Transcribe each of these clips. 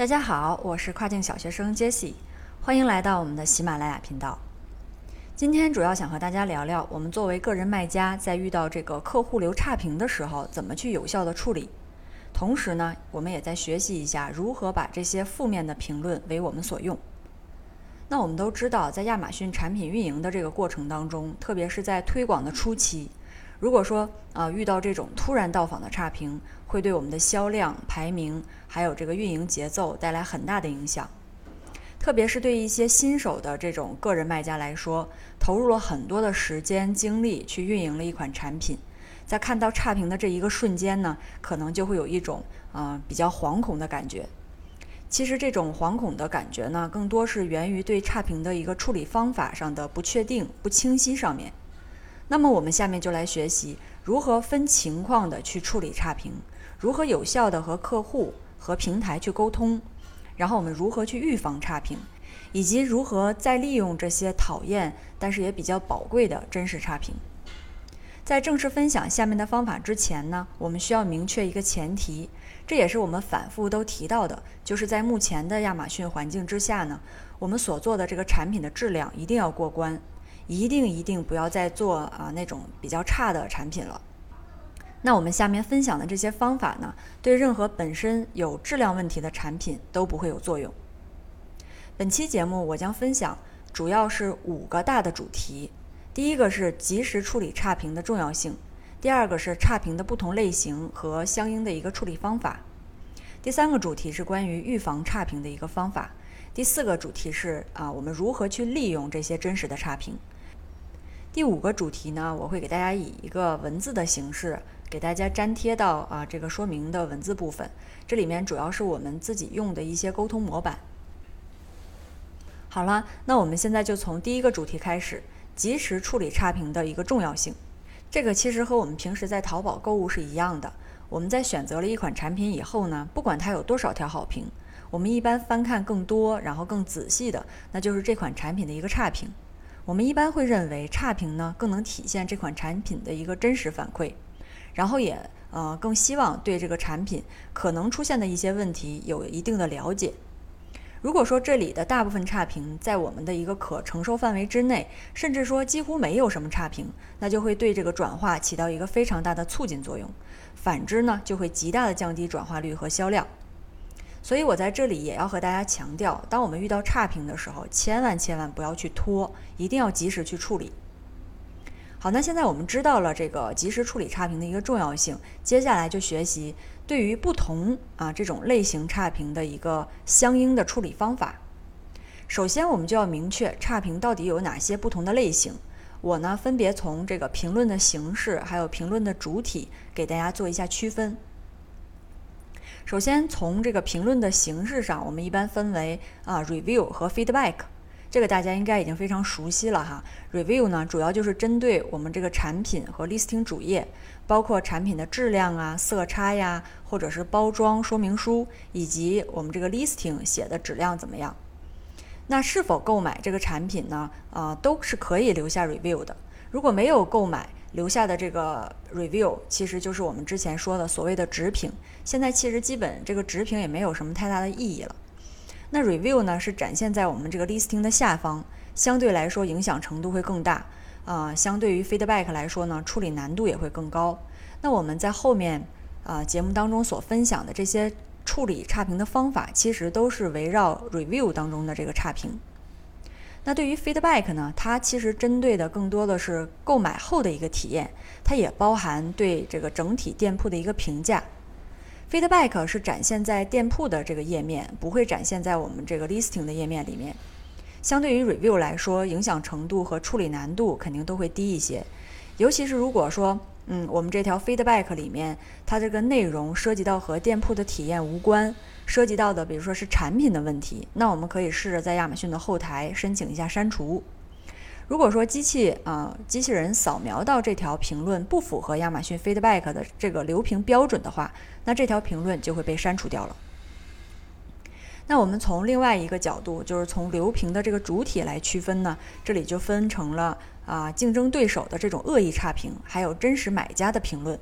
大家好，我是跨境小学生 Jessie，欢迎来到我们的喜马拉雅频道。今天主要想和大家聊聊，我们作为个人卖家，在遇到这个客户留差评的时候，怎么去有效的处理。同时呢，我们也在学习一下如何把这些负面的评论为我们所用。那我们都知道，在亚马逊产品运营的这个过程当中，特别是在推广的初期，如果说啊遇到这种突然到访的差评，会对我们的销量、排名，还有这个运营节奏带来很大的影响。特别是对一些新手的这种个人卖家来说，投入了很多的时间精力去运营了一款产品，在看到差评的这一个瞬间呢，可能就会有一种啊比较惶恐的感觉。其实这种惶恐的感觉呢，更多是源于对差评的一个处理方法上的不确定、不清晰上面。那么我们下面就来学习如何分情况的去处理差评。如何有效的和客户和平台去沟通，然后我们如何去预防差评，以及如何再利用这些讨厌但是也比较宝贵的真实差评。在正式分享下面的方法之前呢，我们需要明确一个前提，这也是我们反复都提到的，就是在目前的亚马逊环境之下呢，我们所做的这个产品的质量一定要过关，一定一定不要再做啊那种比较差的产品了。那我们下面分享的这些方法呢，对任何本身有质量问题的产品都不会有作用。本期节目我将分享主要是五个大的主题，第一个是及时处理差评的重要性，第二个是差评的不同类型和相应的一个处理方法，第三个主题是关于预防差评的一个方法，第四个主题是啊我们如何去利用这些真实的差评，第五个主题呢，我会给大家以一个文字的形式。给大家粘贴到啊这个说明的文字部分，这里面主要是我们自己用的一些沟通模板。好了，那我们现在就从第一个主题开始，及时处理差评的一个重要性。这个其实和我们平时在淘宝购物是一样的。我们在选择了一款产品以后呢，不管它有多少条好评，我们一般翻看更多，然后更仔细的，那就是这款产品的一个差评。我们一般会认为差评呢更能体现这款产品的一个真实反馈。然后也呃更希望对这个产品可能出现的一些问题有一定的了解。如果说这里的大部分差评在我们的一个可承受范围之内，甚至说几乎没有什么差评，那就会对这个转化起到一个非常大的促进作用。反之呢，就会极大的降低转化率和销量。所以我在这里也要和大家强调，当我们遇到差评的时候，千万千万不要去拖，一定要及时去处理。好，那现在我们知道了这个及时处理差评的一个重要性，接下来就学习对于不同啊这种类型差评的一个相应的处理方法。首先，我们就要明确差评到底有哪些不同的类型。我呢，分别从这个评论的形式还有评论的主体给大家做一下区分。首先，从这个评论的形式上，我们一般分为啊 review 和 feedback。这个大家应该已经非常熟悉了哈。Review 呢，主要就是针对我们这个产品和 Listing 主页，包括产品的质量啊、色差呀，或者是包装说明书，以及我们这个 Listing 写的质量怎么样。那是否购买这个产品呢？啊，都是可以留下 Review 的。如果没有购买留下的这个 Review，其实就是我们之前说的所谓的直评。现在其实基本这个直评也没有什么太大的意义了。那 review 呢是展现在我们这个 listing 的下方，相对来说影响程度会更大啊。相对于 feedback 来说呢，处理难度也会更高。那我们在后面啊节目当中所分享的这些处理差评的方法，其实都是围绕 review 当中的这个差评。那对于 feedback 呢，它其实针对的更多的是购买后的一个体验，它也包含对这个整体店铺的一个评价。Feedback 是展现在店铺的这个页面，不会展现在我们这个 Listing 的页面里面。相对于 Review 来说，影响程度和处理难度肯定都会低一些。尤其是如果说，嗯，我们这条 Feedback 里面，它这个内容涉及到和店铺的体验无关，涉及到的比如说是产品的问题，那我们可以试着在亚马逊的后台申请一下删除。如果说机器啊，机器人扫描到这条评论不符合亚马逊 Feedback 的这个留评标准的话，那这条评论就会被删除掉了。那我们从另外一个角度，就是从留评的这个主体来区分呢，这里就分成了啊竞争对手的这种恶意差评，还有真实买家的评论。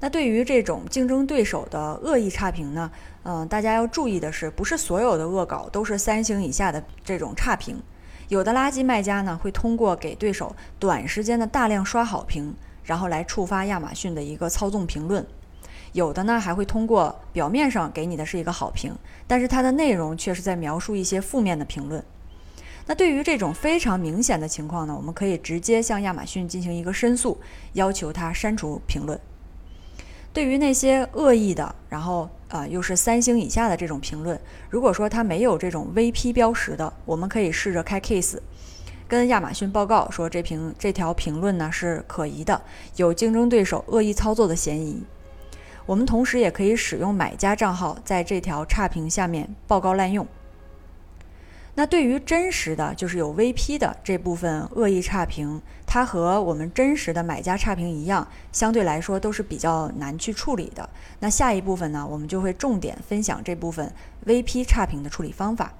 那对于这种竞争对手的恶意差评呢，嗯，大家要注意的是，不是所有的恶搞都是三星以下的这种差评，有的垃圾卖家呢会通过给对手短时间的大量刷好评，然后来触发亚马逊的一个操纵评论，有的呢还会通过表面上给你的是一个好评，但是它的内容却是在描述一些负面的评论。那对于这种非常明显的情况呢，我们可以直接向亚马逊进行一个申诉，要求他删除评论。对于那些恶意的，然后啊又是三星以下的这种评论，如果说它没有这种 VP 标识的，我们可以试着开 case，跟亚马逊报告说这评这条评论呢是可疑的，有竞争对手恶意操作的嫌疑。我们同时也可以使用买家账号在这条差评下面报告滥用。那对于真实的就是有 VP 的这部分恶意差评，它和我们真实的买家差评一样，相对来说都是比较难去处理的。那下一部分呢，我们就会重点分享这部分 VP 差评的处理方法。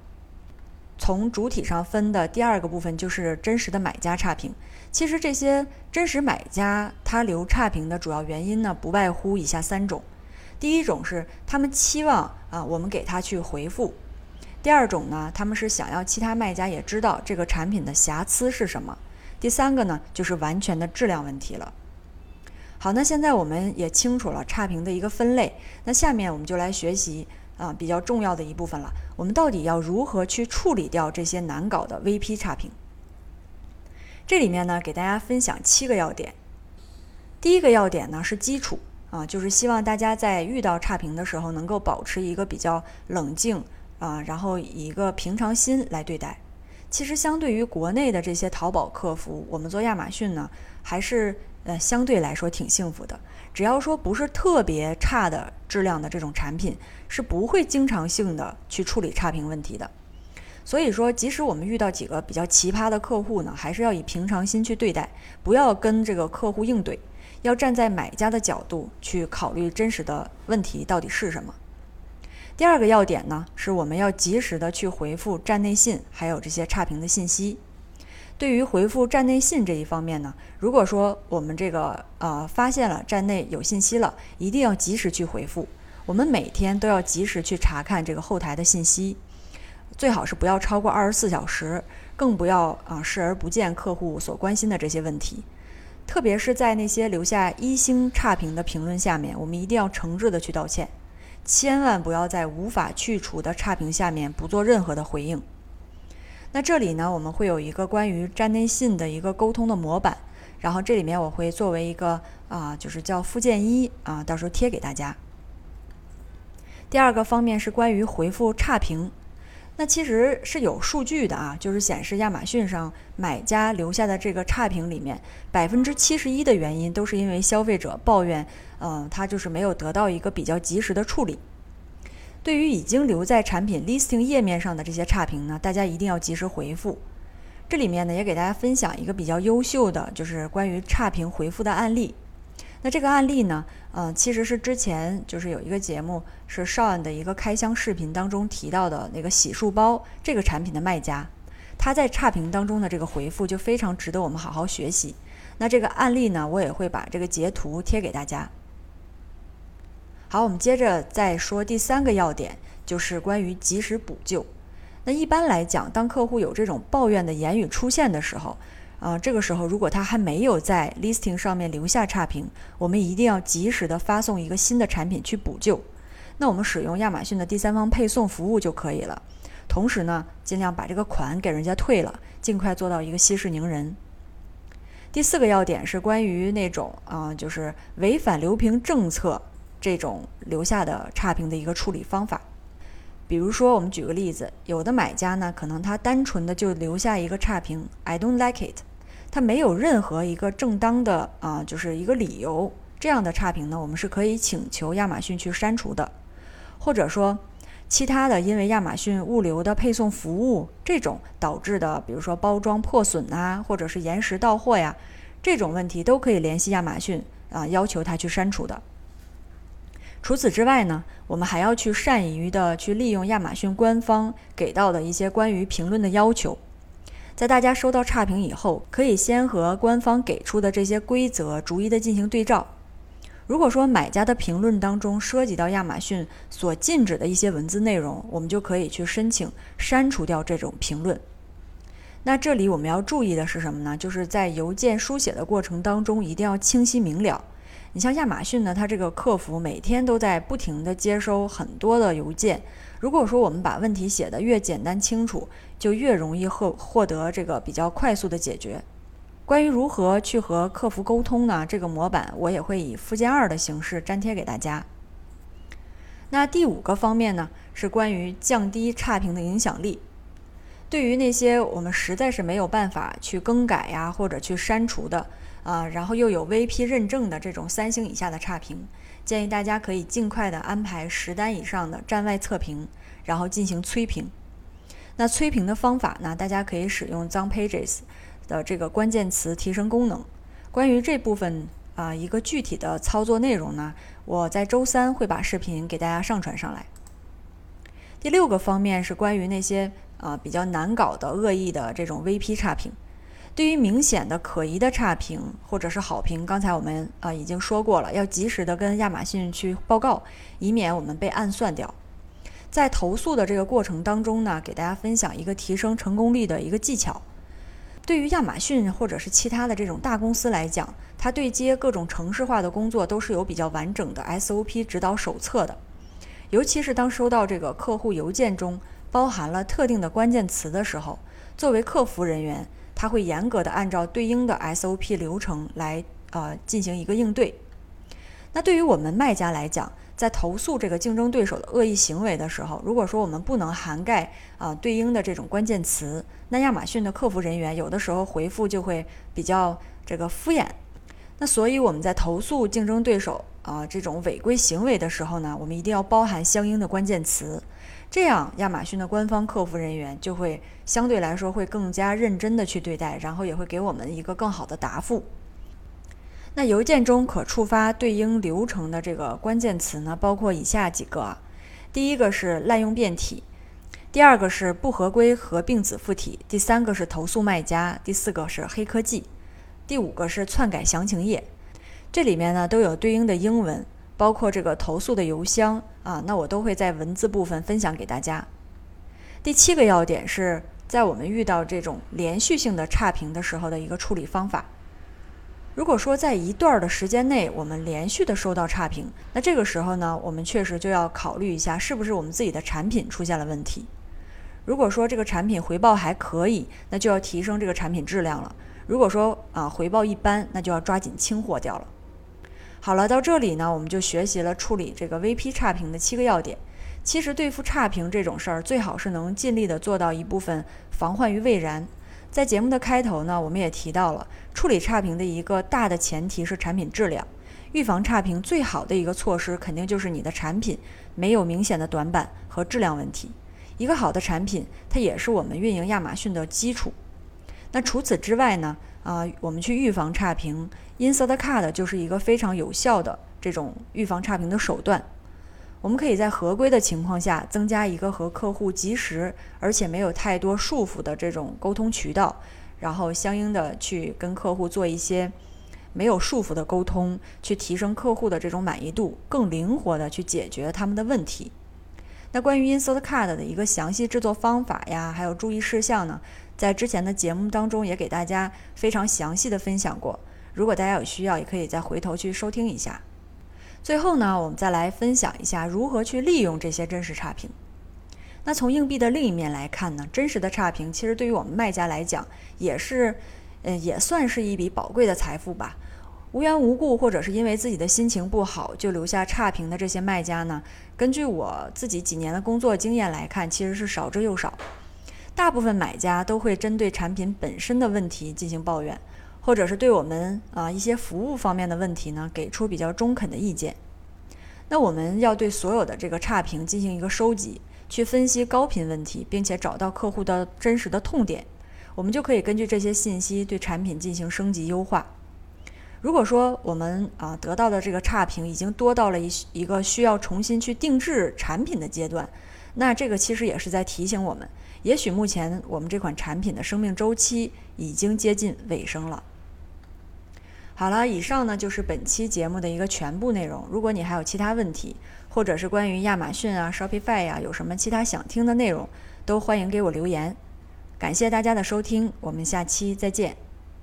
从主体上分的第二个部分就是真实的买家差评。其实这些真实买家他留差评的主要原因呢，不外乎以下三种：第一种是他们期望啊我们给他去回复。第二种呢，他们是想要其他卖家也知道这个产品的瑕疵是什么。第三个呢，就是完全的质量问题了。好，那现在我们也清楚了差评的一个分类，那下面我们就来学习啊比较重要的一部分了。我们到底要如何去处理掉这些难搞的 VP 差评？这里面呢，给大家分享七个要点。第一个要点呢是基础啊，就是希望大家在遇到差评的时候能够保持一个比较冷静。啊，然后以一个平常心来对待。其实，相对于国内的这些淘宝客服，我们做亚马逊呢，还是呃相对来说挺幸福的。只要说不是特别差的质量的这种产品，是不会经常性的去处理差评问题的。所以说，即使我们遇到几个比较奇葩的客户呢，还是要以平常心去对待，不要跟这个客户硬怼，要站在买家的角度去考虑真实的问题到底是什么。第二个要点呢，是我们要及时的去回复站内信，还有这些差评的信息。对于回复站内信这一方面呢，如果说我们这个呃发现了站内有信息了，一定要及时去回复。我们每天都要及时去查看这个后台的信息，最好是不要超过二十四小时，更不要啊视而不见客户所关心的这些问题。特别是在那些留下一星差评的评论下面，我们一定要诚挚的去道歉。千万不要在无法去除的差评下面不做任何的回应。那这里呢，我们会有一个关于站内信的一个沟通的模板，然后这里面我会作为一个啊，就是叫附件一啊，到时候贴给大家。第二个方面是关于回复差评。那其实是有数据的啊，就是显示亚马逊上买家留下的这个差评里面，百分之七十一的原因都是因为消费者抱怨，嗯，他就是没有得到一个比较及时的处理。对于已经留在产品 listing 页面上的这些差评呢，大家一定要及时回复。这里面呢，也给大家分享一个比较优秀的，就是关于差评回复的案例。那这个案例呢，嗯，其实是之前就是有一个节目是少安的一个开箱视频当中提到的那个洗漱包这个产品的卖家，他在差评当中的这个回复就非常值得我们好好学习。那这个案例呢，我也会把这个截图贴给大家。好，我们接着再说第三个要点，就是关于及时补救。那一般来讲，当客户有这种抱怨的言语出现的时候，啊，这个时候如果他还没有在 listing 上面留下差评，我们一定要及时的发送一个新的产品去补救。那我们使用亚马逊的第三方配送服务就可以了。同时呢，尽量把这个款给人家退了，尽快做到一个息事宁人。第四个要点是关于那种啊，就是违反流评政策这种留下的差评的一个处理方法。比如说，我们举个例子，有的买家呢，可能他单纯的就留下一个差评，I don't like it。它没有任何一个正当的啊，就是一个理由，这样的差评呢，我们是可以请求亚马逊去删除的，或者说其他的因为亚马逊物流的配送服务这种导致的，比如说包装破损啊，或者是延时到货呀，这种问题都可以联系亚马逊啊，要求他去删除的。除此之外呢，我们还要去善于的去利用亚马逊官方给到的一些关于评论的要求。在大家收到差评以后，可以先和官方给出的这些规则逐一的进行对照。如果说买家的评论当中涉及到亚马逊所禁止的一些文字内容，我们就可以去申请删除掉这种评论。那这里我们要注意的是什么呢？就是在邮件书写的过程当中，一定要清晰明了。你像亚马逊呢，它这个客服每天都在不停的接收很多的邮件。如果说我们把问题写得越简单清楚，就越容易获获得这个比较快速的解决。关于如何去和客服沟通呢？这个模板我也会以附件二的形式粘贴给大家。那第五个方面呢，是关于降低差评的影响力。对于那些我们实在是没有办法去更改呀，或者去删除的啊，然后又有 VP 认证的这种三星以下的差评，建议大家可以尽快的安排十单以上的站外测评，然后进行催评。那催评的方法呢，大家可以使用 z o n Pages 的这个关键词提升功能。关于这部分啊一个具体的操作内容呢，我在周三会把视频给大家上传上来。第六个方面是关于那些。啊，比较难搞的恶意的这种 VP 差评，对于明显的可疑的差评或者是好评，刚才我们啊已经说过了，要及时的跟亚马逊去报告，以免我们被暗算掉。在投诉的这个过程当中呢，给大家分享一个提升成功率的一个技巧。对于亚马逊或者是其他的这种大公司来讲，它对接各种城市化的工作都是有比较完整的 SOP 指导手册的，尤其是当收到这个客户邮件中。包含了特定的关键词的时候，作为客服人员，他会严格的按照对应的 SOP 流程来呃进行一个应对。那对于我们卖家来讲，在投诉这个竞争对手的恶意行为的时候，如果说我们不能涵盖啊对应的这种关键词，那亚马逊的客服人员有的时候回复就会比较这个敷衍。那所以我们在投诉竞争对手啊这种违规行为的时候呢，我们一定要包含相应的关键词。这样，亚马逊的官方客服人员就会相对来说会更加认真的去对待，然后也会给我们一个更好的答复。那邮件中可触发对应流程的这个关键词呢，包括以下几个：第一个是滥用变体，第二个是不合规合并子附体，第三个是投诉卖家，第四个是黑科技，第五个是篡改详情页。这里面呢都有对应的英文。包括这个投诉的邮箱啊，那我都会在文字部分分享给大家。第七个要点是在我们遇到这种连续性的差评的时候的一个处理方法。如果说在一段的时间内我们连续的收到差评，那这个时候呢，我们确实就要考虑一下是不是我们自己的产品出现了问题。如果说这个产品回报还可以，那就要提升这个产品质量了。如果说啊回报一般，那就要抓紧清货掉了。好了，到这里呢，我们就学习了处理这个 VP 差评的七个要点。其实对付差评这种事儿，最好是能尽力的做到一部分防患于未然。在节目的开头呢，我们也提到了处理差评的一个大的前提是产品质量。预防差评最好的一个措施，肯定就是你的产品没有明显的短板和质量问题。一个好的产品，它也是我们运营亚马逊的基础。那除此之外呢？啊，我们去预防差评，Insert Card 就是一个非常有效的这种预防差评的手段。我们可以在合规的情况下，增加一个和客户及时而且没有太多束缚的这种沟通渠道，然后相应的去跟客户做一些没有束缚的沟通，去提升客户的这种满意度，更灵活的去解决他们的问题。那关于 Insert Card 的一个详细制作方法呀，还有注意事项呢？在之前的节目当中，也给大家非常详细的分享过。如果大家有需要，也可以再回头去收听一下。最后呢，我们再来分享一下如何去利用这些真实差评。那从硬币的另一面来看呢，真实的差评其实对于我们卖家来讲，也是，呃，也算是一笔宝贵的财富吧。无缘无故或者是因为自己的心情不好就留下差评的这些卖家呢，根据我自己几年的工作经验来看，其实是少之又少。大部分买家都会针对产品本身的问题进行抱怨，或者是对我们啊一些服务方面的问题呢给出比较中肯的意见。那我们要对所有的这个差评进行一个收集，去分析高频问题，并且找到客户的真实的痛点，我们就可以根据这些信息对产品进行升级优化。如果说我们啊得到的这个差评已经多到了一一个需要重新去定制产品的阶段，那这个其实也是在提醒我们。也许目前我们这款产品的生命周期已经接近尾声了。好了，以上呢就是本期节目的一个全部内容。如果你还有其他问题，或者是关于亚马逊啊、Shopify 呀，有什么其他想听的内容，都欢迎给我留言。感谢大家的收听，我们下期再见。